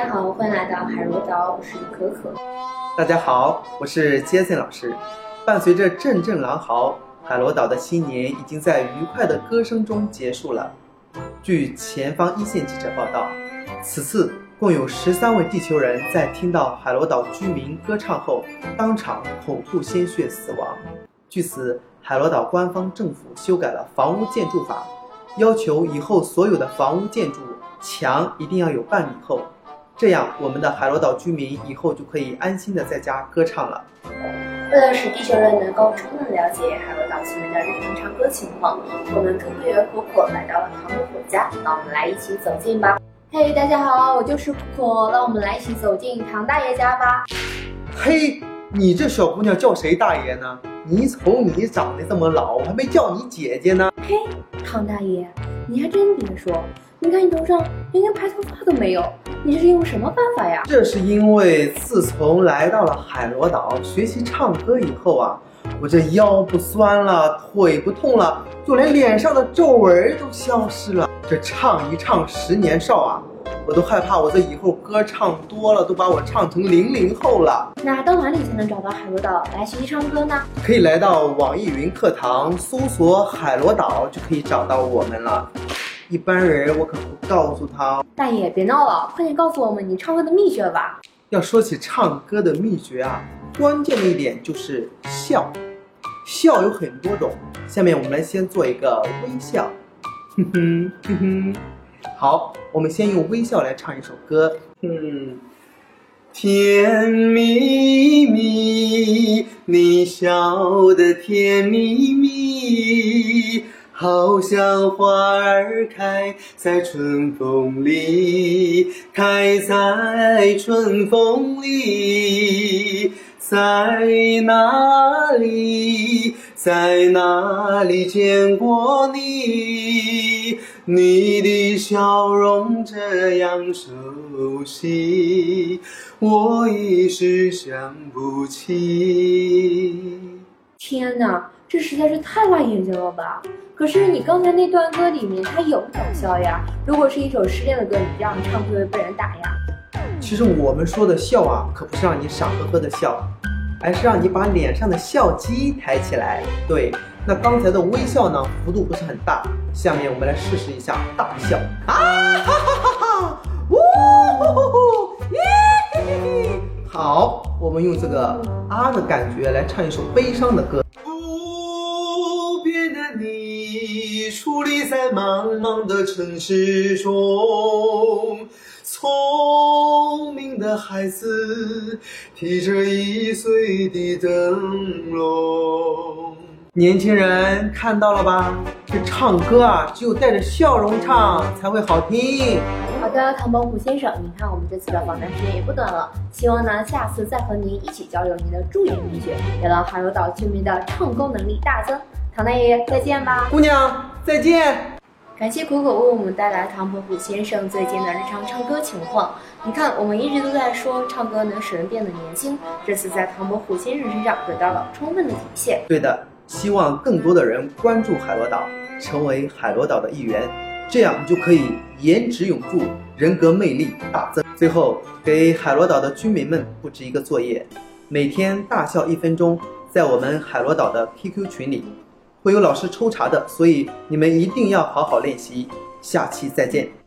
大家好，欢迎来到海螺岛，我是可可。大家好，我是杰森老师。伴随着阵阵狼嚎，海螺岛的新年已经在愉快的歌声中结束了。据前方一线记者报道，此次共有十三位地球人在听到海螺岛居民歌唱后，当场口吐鲜血死亡。据此，海螺岛官方政府修改了房屋建筑法，要求以后所有的房屋建筑墙一定要有半米厚。这样，我们的海螺岛居民以后就可以安心的在家歌唱了。为了使地球人能够充分了解海螺岛居民的日常唱歌情况，我们科科园可可来到了糖果果家，让我们来一起走进吧。嘿，大家好，我就是果果，让我们来一起走进唐大爷家吧。嘿，你这小姑娘叫谁大爷呢？你瞅你长得这么老，我还没叫你姐姐呢。嘿，唐大爷，你还真别说，你看你头上连根白头发都没有。你这是用什么办法呀？这是因为自从来到了海螺岛学习唱歌以后啊，我这腰不酸了，腿不痛了，就连脸上的皱纹都消失了。这唱一唱十年少啊，我都害怕我这以后歌唱多了，都把我唱成零零后了。那到哪里才能找到海螺岛来学习唱歌呢？可以来到网易云课堂搜索海螺岛，就可以找到我们了。一般人我可不告诉他。大爷，别闹了，快点告诉我们你唱歌的秘诀吧。要说起唱歌的秘诀啊，关键的一点就是笑。笑有很多种，下面我们来先做一个微笑。哼哼哼哼。好，我们先用微笑来唱一首歌。嗯，甜蜜蜜，你笑得甜蜜蜜。好像花儿开在春风里，开在春风里，在哪里，在哪里见过你？你的笑容这样熟悉，我一时想不起。天哪，这实在是太辣眼睛了吧！可是你刚才那段歌里面，它有搞笑呀。如果是一首失恋的歌，你这样唱会不会被人打呀？其实我们说的笑啊，可不是让你傻呵呵的笑，而是让你把脸上的笑肌抬起来。对，那刚才的微笑呢，幅度不是很大。下面我们来试试一下大笑啊！哈哈哈哈！呜呼呼呼！耶嘿嘿嘿！好，我们用这个啊的感觉来唱一首悲伤的歌。不变的你矗立在茫茫的城市中，聪明的孩子提着易碎的灯笼。年轻人看到了吧？这唱歌啊，只有带着笑容唱才会好听。好的，唐伯虎先生，您看我们这次的访谈时间也不短了，希望呢下次再和您一起交流您的驻颜秘诀，也让海螺岛居民的唱功能力大增。唐大爷，再见吧！姑娘，再见！感谢可可为我们带来唐伯虎先生最近的日常唱歌情况。你看，我们一直都在说唱歌能使人变得年轻，这次在唐伯虎先生身上得到了充分的体现。对的，希望更多的人关注海螺岛，成为海螺岛的一员，这样就可以颜值永驻，人格魅力大增。最后，给海螺岛的居民们布置一个作业：每天大笑一分钟，在我们海螺岛的 QQ 群里。会有老师抽查的，所以你们一定要好好练习。下期再见。